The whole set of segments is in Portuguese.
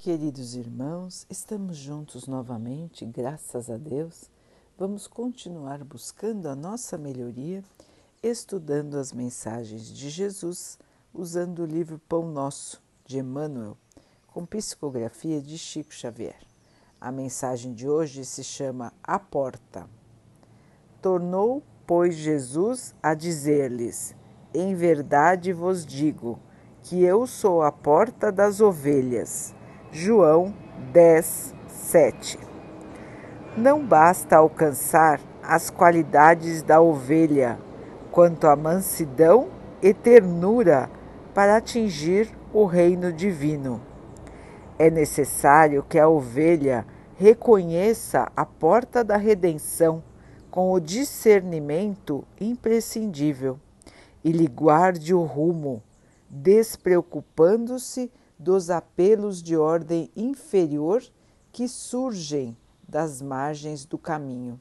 Queridos irmãos, estamos juntos novamente, graças a Deus. Vamos continuar buscando a nossa melhoria, estudando as mensagens de Jesus, usando o livro Pão Nosso, de Emmanuel, com psicografia de Chico Xavier. A mensagem de hoje se chama A Porta. Tornou, pois, Jesus a dizer-lhes: Em verdade vos digo que eu sou a porta das ovelhas. João 10, 7. Não basta alcançar as qualidades da ovelha, quanto a mansidão e ternura para atingir o reino divino. É necessário que a ovelha reconheça a porta da redenção com o discernimento imprescindível e lhe guarde o rumo, despreocupando-se dos apelos de ordem inferior que surgem das margens do caminho.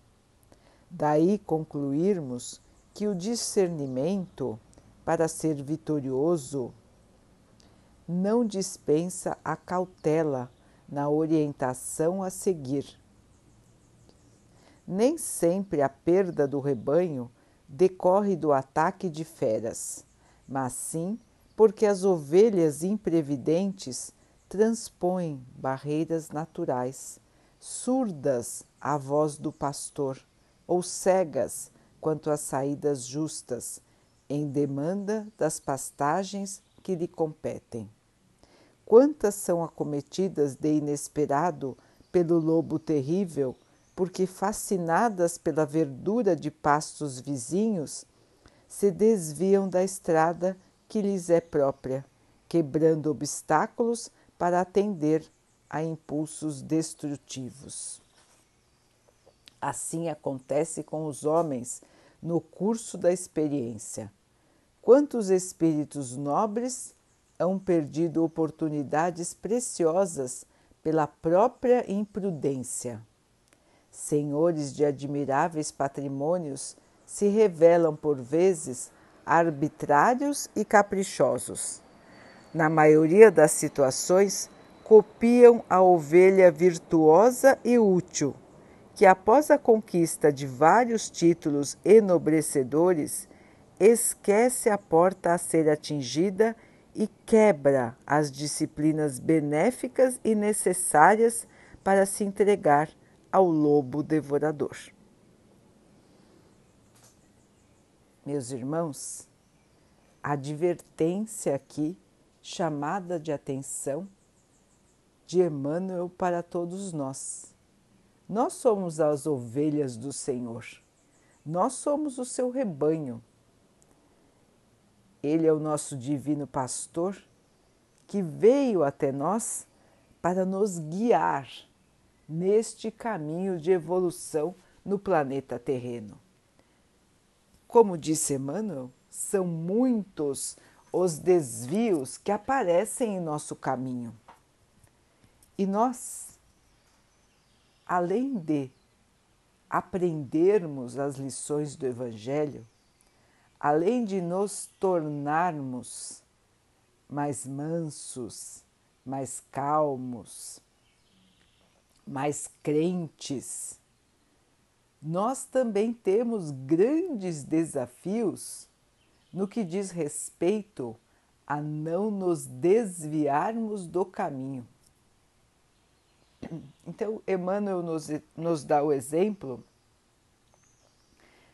Daí concluirmos que o discernimento, para ser vitorioso, não dispensa a cautela na orientação a seguir. Nem sempre a perda do rebanho decorre do ataque de feras, mas sim porque as ovelhas imprevidentes transpõem barreiras naturais, surdas à voz do pastor ou cegas quanto às saídas justas, em demanda das pastagens que lhe competem. Quantas são acometidas de inesperado pelo lobo terrível, porque fascinadas pela verdura de pastos vizinhos, se desviam da estrada que lhes é própria, quebrando obstáculos para atender a impulsos destrutivos. Assim acontece com os homens no curso da experiência. Quantos espíritos nobres hão perdido oportunidades preciosas pela própria imprudência. Senhores de admiráveis patrimônios se revelam por vezes arbitrários e caprichosos. Na maioria das situações, copiam a ovelha virtuosa e útil, que após a conquista de vários títulos enobrecedores, esquece a porta a ser atingida e quebra as disciplinas benéficas e necessárias para se entregar ao lobo devorador. Meus irmãos, a advertência aqui, chamada de atenção de Emmanuel para todos nós. Nós somos as ovelhas do Senhor, nós somos o seu rebanho. Ele é o nosso divino pastor que veio até nós para nos guiar neste caminho de evolução no planeta terreno. Como disse Emmanuel, são muitos os desvios que aparecem em nosso caminho. E nós, além de aprendermos as lições do Evangelho, além de nos tornarmos mais mansos, mais calmos, mais crentes, nós também temos grandes desafios no que diz respeito a não nos desviarmos do caminho. Então, Emmanuel nos, nos dá o exemplo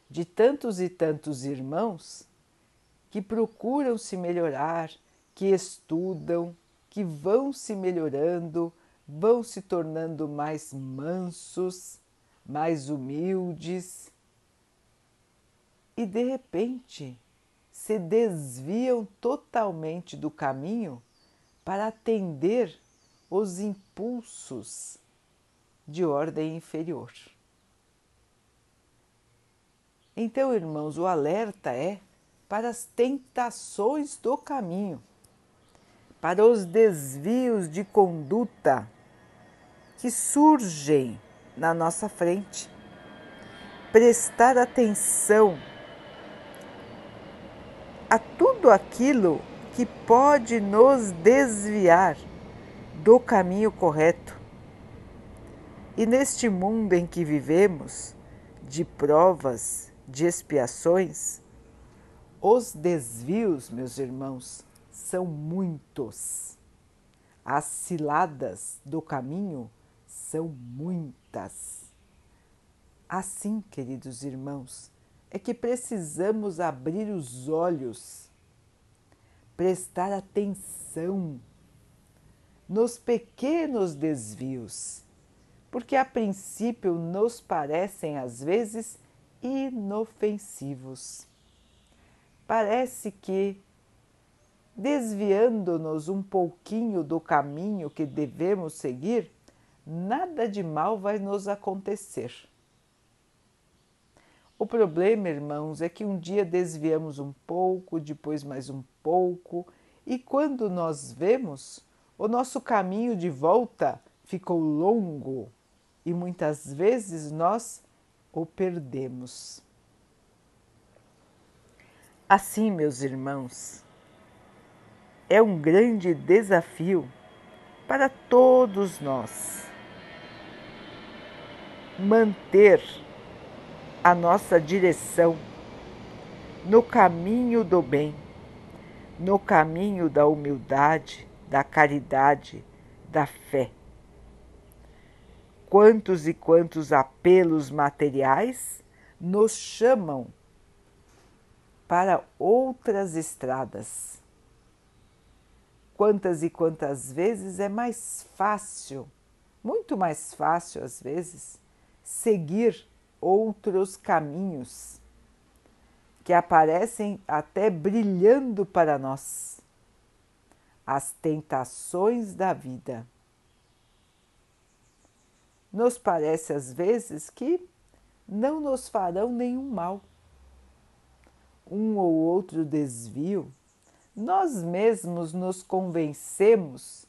de tantos e tantos irmãos que procuram se melhorar, que estudam, que vão se melhorando, vão se tornando mais mansos mais humildes e de repente se desviam totalmente do caminho para atender os impulsos de ordem inferior. Então, irmãos, o alerta é para as tentações do caminho, para os desvios de conduta que surgem na nossa frente. Prestar atenção a tudo aquilo que pode nos desviar do caminho correto. E neste mundo em que vivemos, de provas, de expiações, os desvios, meus irmãos, são muitos. As ciladas do caminho são muitas. Assim, queridos irmãos, é que precisamos abrir os olhos, prestar atenção nos pequenos desvios, porque a princípio nos parecem às vezes inofensivos. Parece que, desviando-nos um pouquinho do caminho que devemos seguir, nada de mal vai nos acontecer. O problema, irmãos, é que um dia desviamos um pouco, depois mais um pouco, e quando nós vemos, o nosso caminho de volta ficou longo e muitas vezes nós o perdemos. Assim, meus irmãos, é um grande desafio para todos nós manter a nossa direção no caminho do bem, no caminho da humildade, da caridade, da fé. Quantos e quantos apelos materiais nos chamam para outras estradas. Quantas e quantas vezes é mais fácil, muito mais fácil às vezes, seguir outros caminhos que aparecem até brilhando para nós as tentações da vida. Nos parece às vezes que não nos farão nenhum mal um ou outro desvio, nós mesmos nos convencemos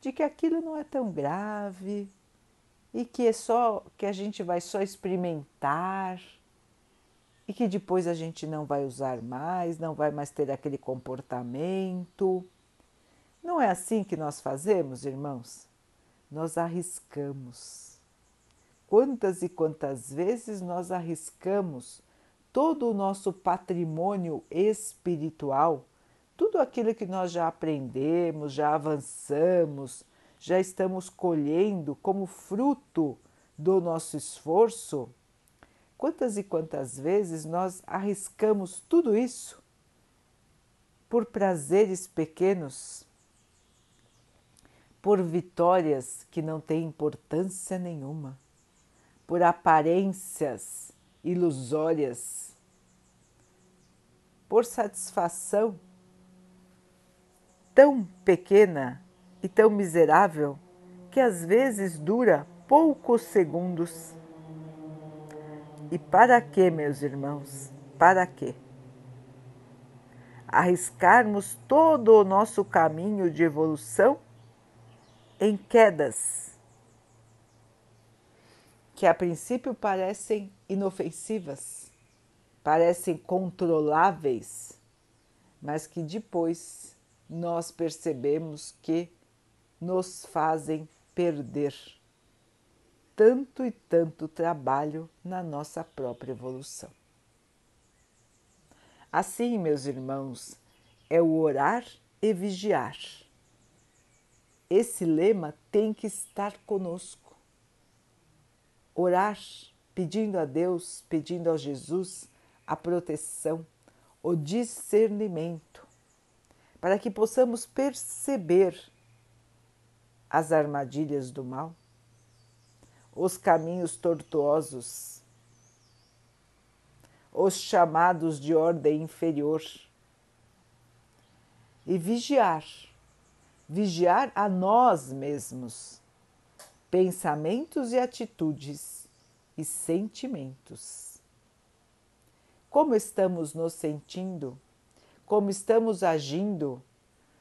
de que aquilo não é tão grave e que é só que a gente vai só experimentar e que depois a gente não vai usar mais, não vai mais ter aquele comportamento. Não é assim que nós fazemos, irmãos? Nós arriscamos. Quantas e quantas vezes nós arriscamos todo o nosso patrimônio espiritual, tudo aquilo que nós já aprendemos, já avançamos, já estamos colhendo como fruto do nosso esforço, quantas e quantas vezes nós arriscamos tudo isso por prazeres pequenos, por vitórias que não têm importância nenhuma, por aparências ilusórias, por satisfação tão pequena e tão miserável que às vezes dura poucos segundos. E para que, meus irmãos? Para que? Arriscarmos todo o nosso caminho de evolução em quedas que a princípio parecem inofensivas, parecem controláveis, mas que depois nós percebemos que nos fazem perder tanto e tanto trabalho na nossa própria evolução. Assim, meus irmãos, é o orar e vigiar. Esse lema tem que estar conosco orar pedindo a Deus, pedindo a Jesus a proteção, o discernimento, para que possamos perceber as armadilhas do mal, os caminhos tortuosos, os chamados de ordem inferior e vigiar, vigiar a nós mesmos pensamentos e atitudes e sentimentos. Como estamos nos sentindo? Como estamos agindo?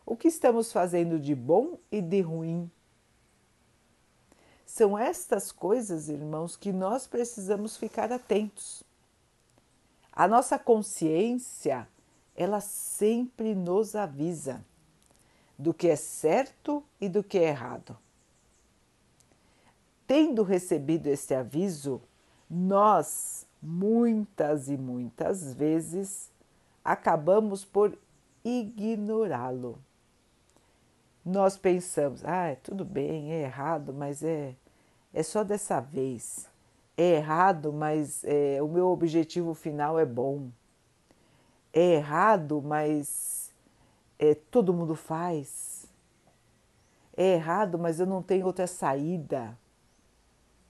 O que estamos fazendo de bom e de ruim? São estas coisas, irmãos, que nós precisamos ficar atentos. A nossa consciência, ela sempre nos avisa. do que é certo e do que é errado. Tendo recebido este aviso, nós muitas e muitas vezes acabamos por ignorá-lo. Nós pensamos, ah, tudo bem, é errado, mas é, é só dessa vez. É errado, mas é, o meu objetivo final é bom. É errado, mas é, todo mundo faz. É errado, mas eu não tenho outra saída.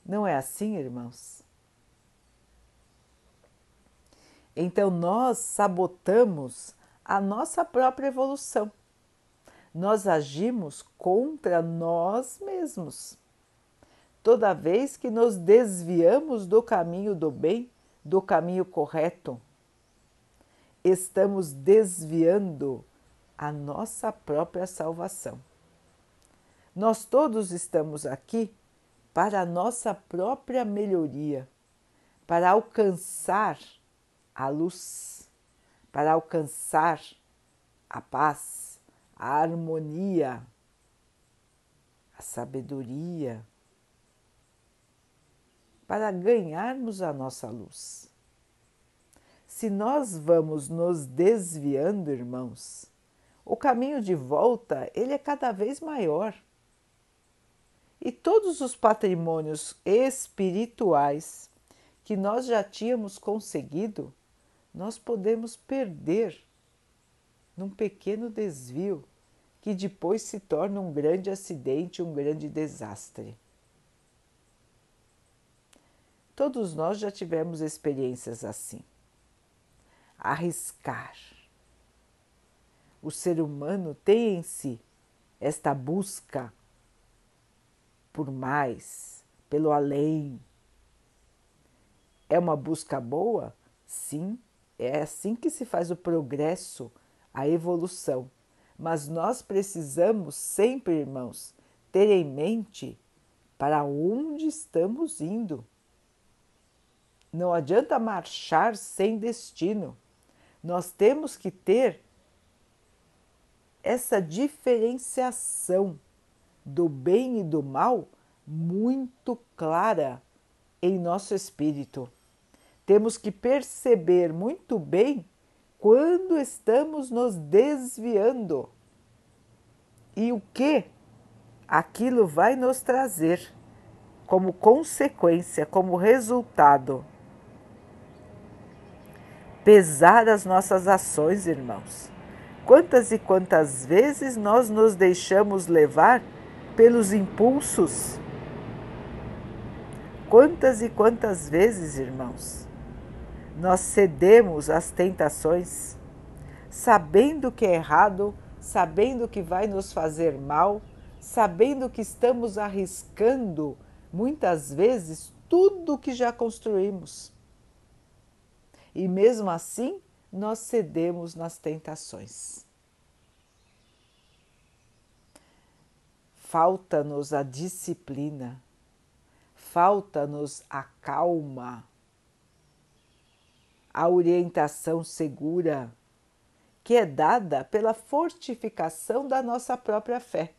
Não é assim, irmãos? Então nós sabotamos a nossa própria evolução. Nós agimos contra nós mesmos. Toda vez que nos desviamos do caminho do bem, do caminho correto, estamos desviando a nossa própria salvação. Nós todos estamos aqui para a nossa própria melhoria, para alcançar a luz, para alcançar a paz, a harmonia, a sabedoria, para ganharmos a nossa luz. Se nós vamos nos desviando, irmãos, o caminho de volta ele é cada vez maior. E todos os patrimônios espirituais que nós já tínhamos conseguido, nós podemos perder num pequeno desvio que depois se torna um grande acidente, um grande desastre. Todos nós já tivemos experiências assim. Arriscar. O ser humano tem em si esta busca por mais, pelo além. É uma busca boa? Sim, é assim que se faz o progresso, a evolução. Mas nós precisamos sempre, irmãos, ter em mente para onde estamos indo. Não adianta marchar sem destino. Nós temos que ter essa diferenciação do bem e do mal muito clara em nosso espírito temos que perceber muito bem quando estamos nos desviando e o que aquilo vai nos trazer como consequência, como resultado. Pesar as nossas ações, irmãos. Quantas e quantas vezes nós nos deixamos levar pelos impulsos? Quantas e quantas vezes, irmãos? Nós cedemos às tentações, sabendo que é errado, sabendo que vai nos fazer mal, sabendo que estamos arriscando muitas vezes tudo que já construímos. E mesmo assim, nós cedemos nas tentações. Falta-nos a disciplina, falta-nos a calma a orientação segura que é dada pela fortificação da nossa própria fé.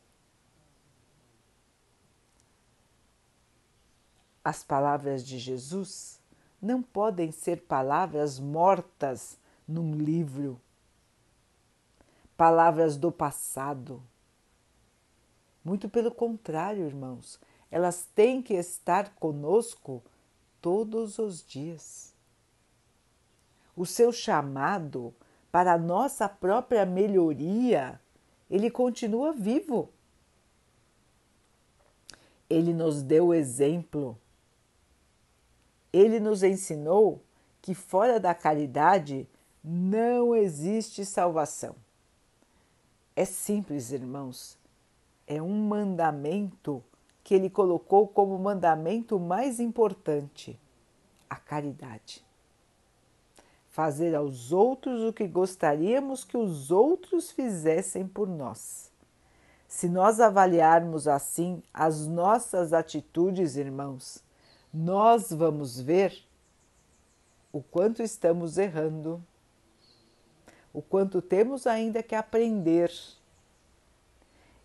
As palavras de Jesus não podem ser palavras mortas num livro, palavras do passado. Muito pelo contrário, irmãos, elas têm que estar conosco todos os dias o seu chamado para a nossa própria melhoria, ele continua vivo. Ele nos deu o exemplo. Ele nos ensinou que fora da caridade não existe salvação. É simples, irmãos. É um mandamento que ele colocou como mandamento mais importante: a caridade fazer aos outros o que gostaríamos que os outros fizessem por nós. Se nós avaliarmos assim as nossas atitudes, irmãos, nós vamos ver o quanto estamos errando, o quanto temos ainda que aprender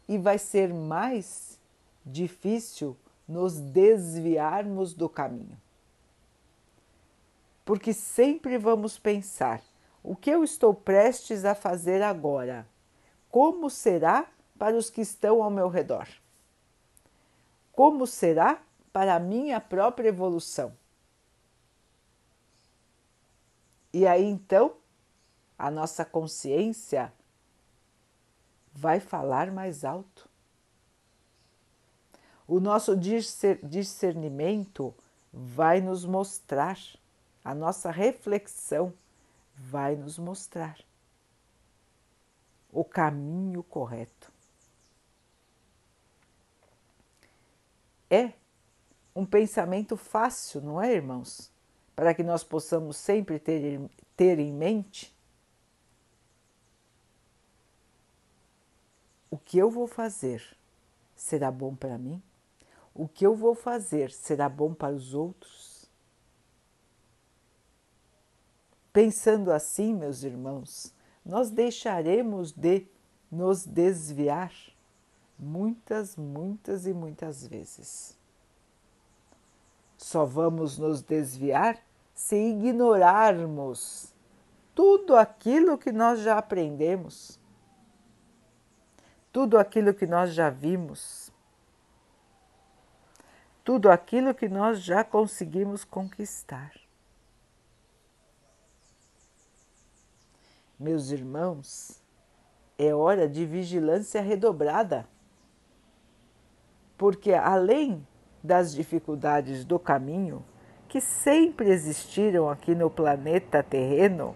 e vai ser mais difícil nos desviarmos do caminho. Porque sempre vamos pensar: o que eu estou prestes a fazer agora? Como será para os que estão ao meu redor? Como será para a minha própria evolução? E aí então a nossa consciência vai falar mais alto. O nosso discernimento vai nos mostrar, a nossa reflexão vai nos mostrar o caminho correto. É um pensamento fácil, não é, irmãos? para que nós possamos sempre ter, ter em mente o que eu vou fazer será bom para mim? O que eu vou fazer será bom para os outros? Pensando assim, meus irmãos, nós deixaremos de nos desviar muitas, muitas e muitas vezes. Só vamos nos desviar se ignorarmos tudo aquilo que nós já aprendemos, tudo aquilo que nós já vimos, tudo aquilo que nós já conseguimos conquistar. Meus irmãos, é hora de vigilância redobrada, porque além das dificuldades do caminho, que sempre existiram aqui no planeta terreno,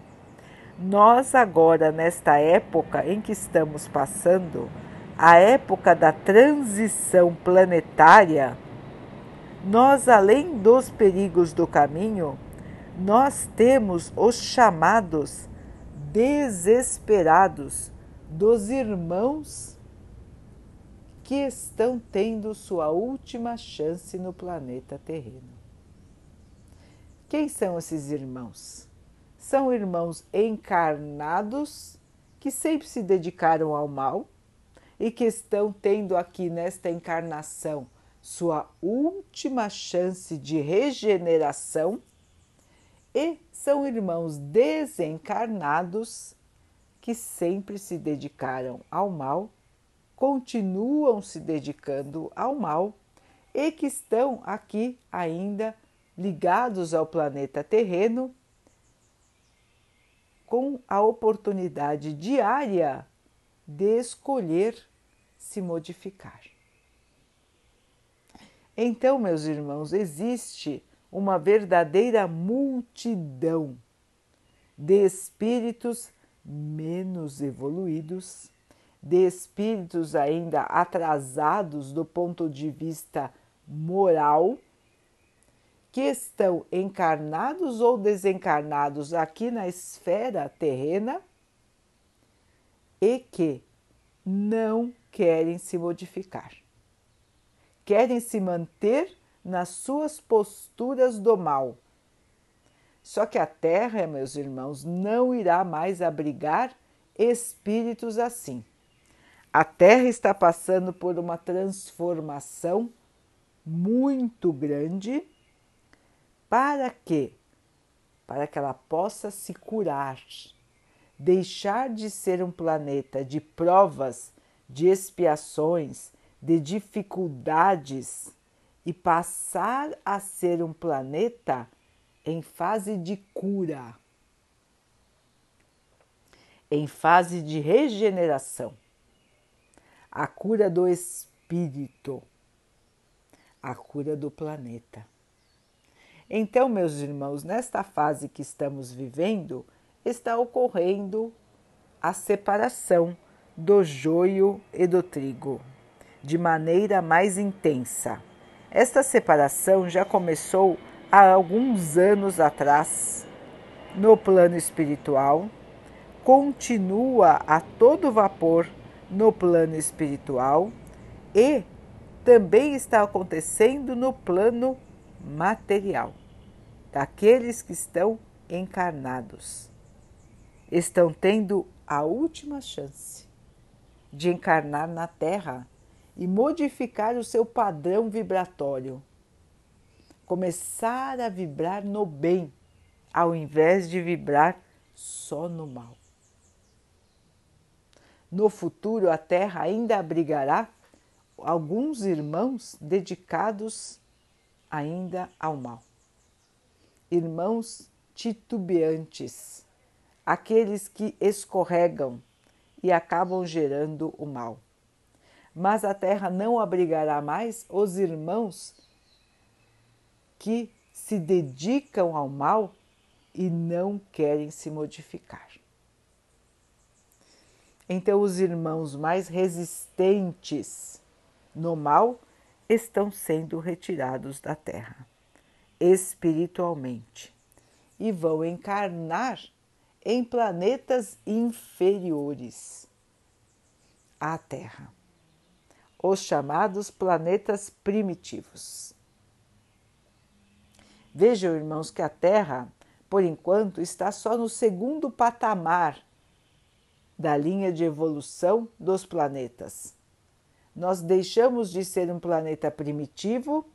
nós agora, nesta época em que estamos passando, a época da transição planetária, nós, além dos perigos do caminho, nós temos os chamados desesperados dos irmãos que estão tendo sua última chance no planeta terreno. Quem são esses irmãos? São irmãos encarnados que sempre se dedicaram ao mal e que estão tendo aqui nesta encarnação sua última chance de regeneração, e são irmãos desencarnados que sempre se dedicaram ao mal continuam se dedicando ao mal e que estão aqui ainda ligados ao planeta terreno com a oportunidade diária de escolher se modificar. Então, meus irmãos, existe uma verdadeira multidão de espíritos menos evoluídos de espíritos ainda atrasados do ponto de vista moral, que estão encarnados ou desencarnados aqui na esfera terrena e que não querem se modificar. Querem se manter nas suas posturas do mal. Só que a Terra, meus irmãos, não irá mais abrigar espíritos assim. A Terra está passando por uma transformação muito grande para que para que ela possa se curar, deixar de ser um planeta de provas, de expiações, de dificuldades e passar a ser um planeta em fase de cura, em fase de regeneração a cura do espírito, a cura do planeta. Então, meus irmãos, nesta fase que estamos vivendo, está ocorrendo a separação do joio e do trigo de maneira mais intensa. Esta separação já começou há alguns anos atrás no plano espiritual, continua a todo vapor no plano espiritual e também está acontecendo no plano material, daqueles que estão encarnados. Estão tendo a última chance de encarnar na Terra e modificar o seu padrão vibratório. Começar a vibrar no bem, ao invés de vibrar só no mal. No futuro, a Terra ainda abrigará alguns irmãos dedicados ainda ao mal. Irmãos titubeantes, aqueles que escorregam e acabam gerando o mal. Mas a terra não abrigará mais os irmãos que se dedicam ao mal e não querem se modificar. Então, os irmãos mais resistentes no mal estão sendo retirados da terra espiritualmente e vão encarnar em planetas inferiores à Terra, os chamados planetas primitivos. Vejam, irmãos, que a Terra, por enquanto, está só no segundo patamar da linha de evolução dos planetas nós deixamos de ser um planeta primitivo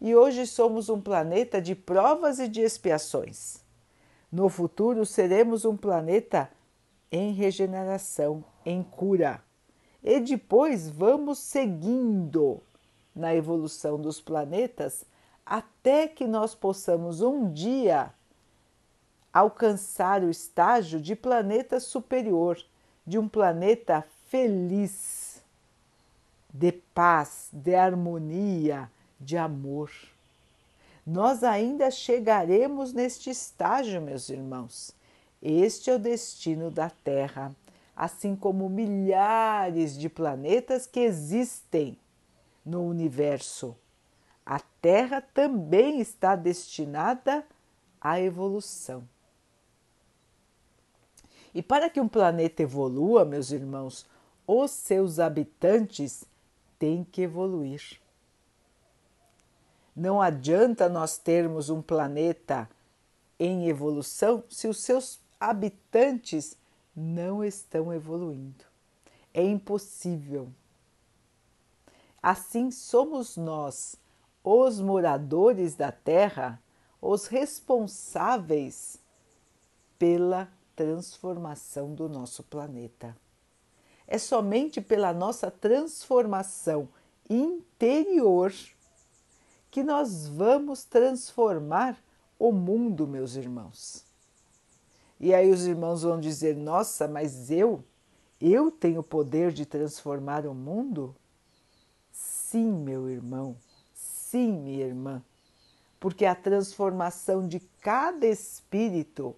e hoje somos um planeta de provas e de expiações. No futuro seremos um planeta em regeneração, em cura. E depois vamos seguindo na evolução dos planetas até que nós possamos um dia alcançar o estágio de planeta superior, de um planeta feliz de paz, de harmonia, de amor. Nós ainda chegaremos neste estágio, meus irmãos. Este é o destino da Terra, assim como milhares de planetas que existem no universo. A Terra também está destinada à evolução. E para que um planeta evolua, meus irmãos, os seus habitantes tem que evoluir. Não adianta nós termos um planeta em evolução se os seus habitantes não estão evoluindo. É impossível. Assim somos nós, os moradores da Terra, os responsáveis pela transformação do nosso planeta. É somente pela nossa transformação interior que nós vamos transformar o mundo, meus irmãos. E aí os irmãos vão dizer: "Nossa, mas eu, eu tenho o poder de transformar o mundo?" Sim, meu irmão. Sim, minha irmã. Porque a transformação de cada espírito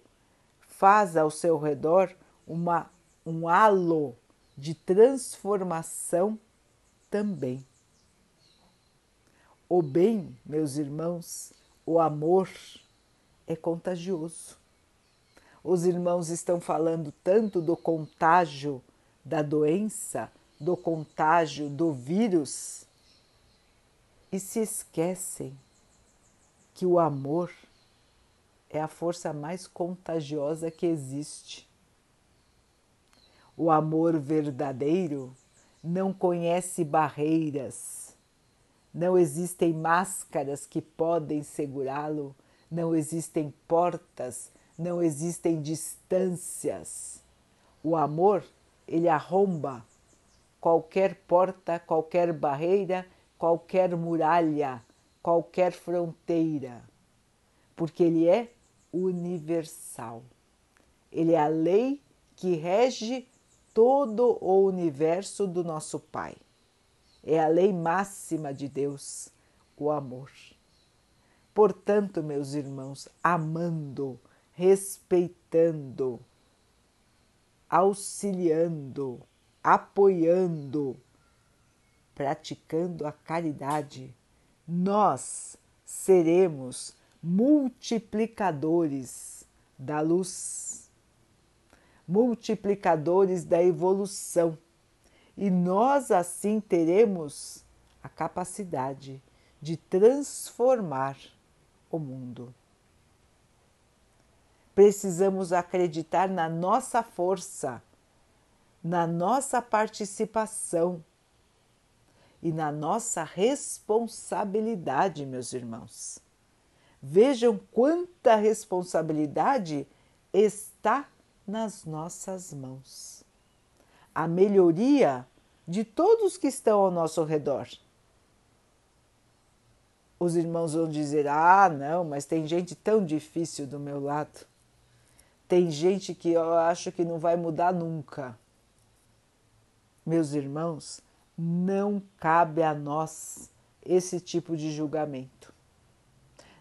faz ao seu redor uma um halo de transformação também. O bem, meus irmãos, o amor é contagioso. Os irmãos estão falando tanto do contágio da doença, do contágio do vírus e se esquecem que o amor é a força mais contagiosa que existe. O amor verdadeiro não conhece barreiras, não existem máscaras que podem segurá-lo, não existem portas, não existem distâncias. O amor, ele arromba qualquer porta, qualquer barreira, qualquer muralha, qualquer fronteira, porque ele é universal. Ele é a lei que rege todo o universo do nosso Pai. É a lei máxima de Deus, o amor. Portanto, meus irmãos, amando, respeitando, auxiliando, apoiando, praticando a caridade, nós seremos multiplicadores da luz multiplicadores da evolução, e nós assim teremos a capacidade de transformar o mundo. Precisamos acreditar na nossa força, na nossa participação e na nossa responsabilidade, meus irmãos. Vejam quanta responsabilidade está nas nossas mãos. A melhoria de todos que estão ao nosso redor. Os irmãos vão dizer: ah, não, mas tem gente tão difícil do meu lado. Tem gente que eu acho que não vai mudar nunca. Meus irmãos, não cabe a nós esse tipo de julgamento.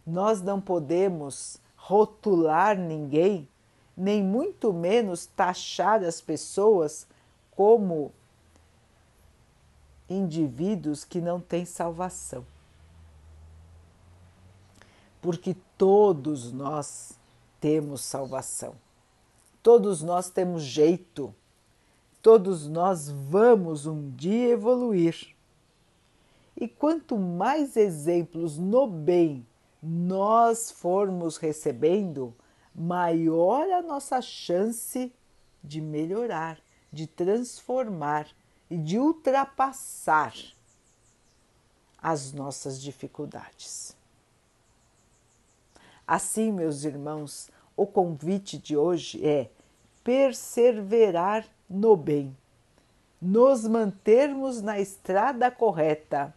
Nós não podemos rotular ninguém, nem muito menos taxar as pessoas como indivíduos que não têm salvação. Porque todos nós temos salvação, todos nós temos jeito Todos nós vamos um dia evoluir. E quanto mais exemplos no bem nós formos recebendo, maior a nossa chance de melhorar, de transformar e de ultrapassar as nossas dificuldades. Assim, meus irmãos, o convite de hoje é perseverar no bem, nos mantermos na estrada correta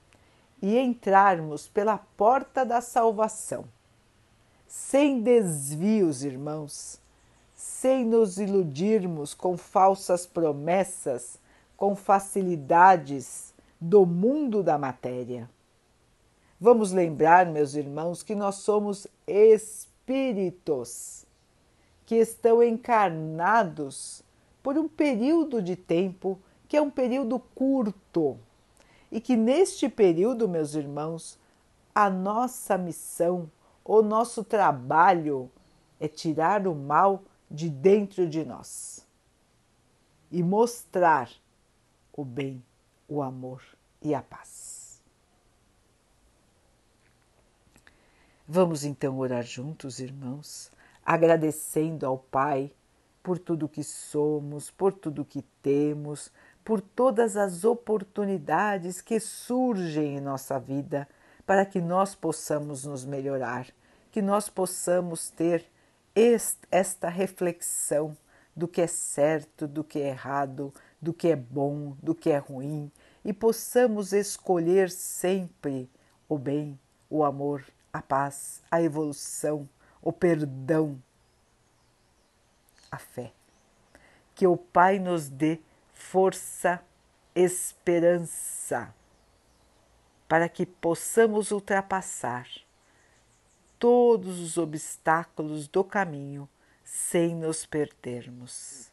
e entrarmos pela porta da salvação, sem desvios, irmãos, sem nos iludirmos com falsas promessas, com facilidades do mundo da matéria. Vamos lembrar, meus irmãos, que nós somos espíritos que estão encarnados por um período de tempo que é um período curto e que neste período, meus irmãos, a nossa missão, o nosso trabalho é tirar o mal de dentro de nós e mostrar o bem, o amor e a paz. Vamos então orar juntos, irmãos, agradecendo ao Pai por tudo que somos, por tudo que temos, por todas as oportunidades que surgem em nossa vida para que nós possamos nos melhorar, que nós possamos ter esta reflexão do que é certo, do que é errado, do que é bom, do que é ruim e possamos escolher sempre o bem, o amor, a paz, a evolução, o perdão, a fé. Que o Pai nos dê força, esperança, para que possamos ultrapassar todos os obstáculos do caminho sem nos perdermos.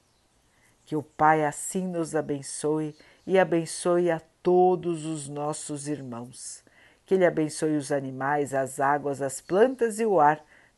Que o Pai assim nos abençoe e abençoe a todos os nossos irmãos. Que Ele abençoe os animais, as águas, as plantas e o ar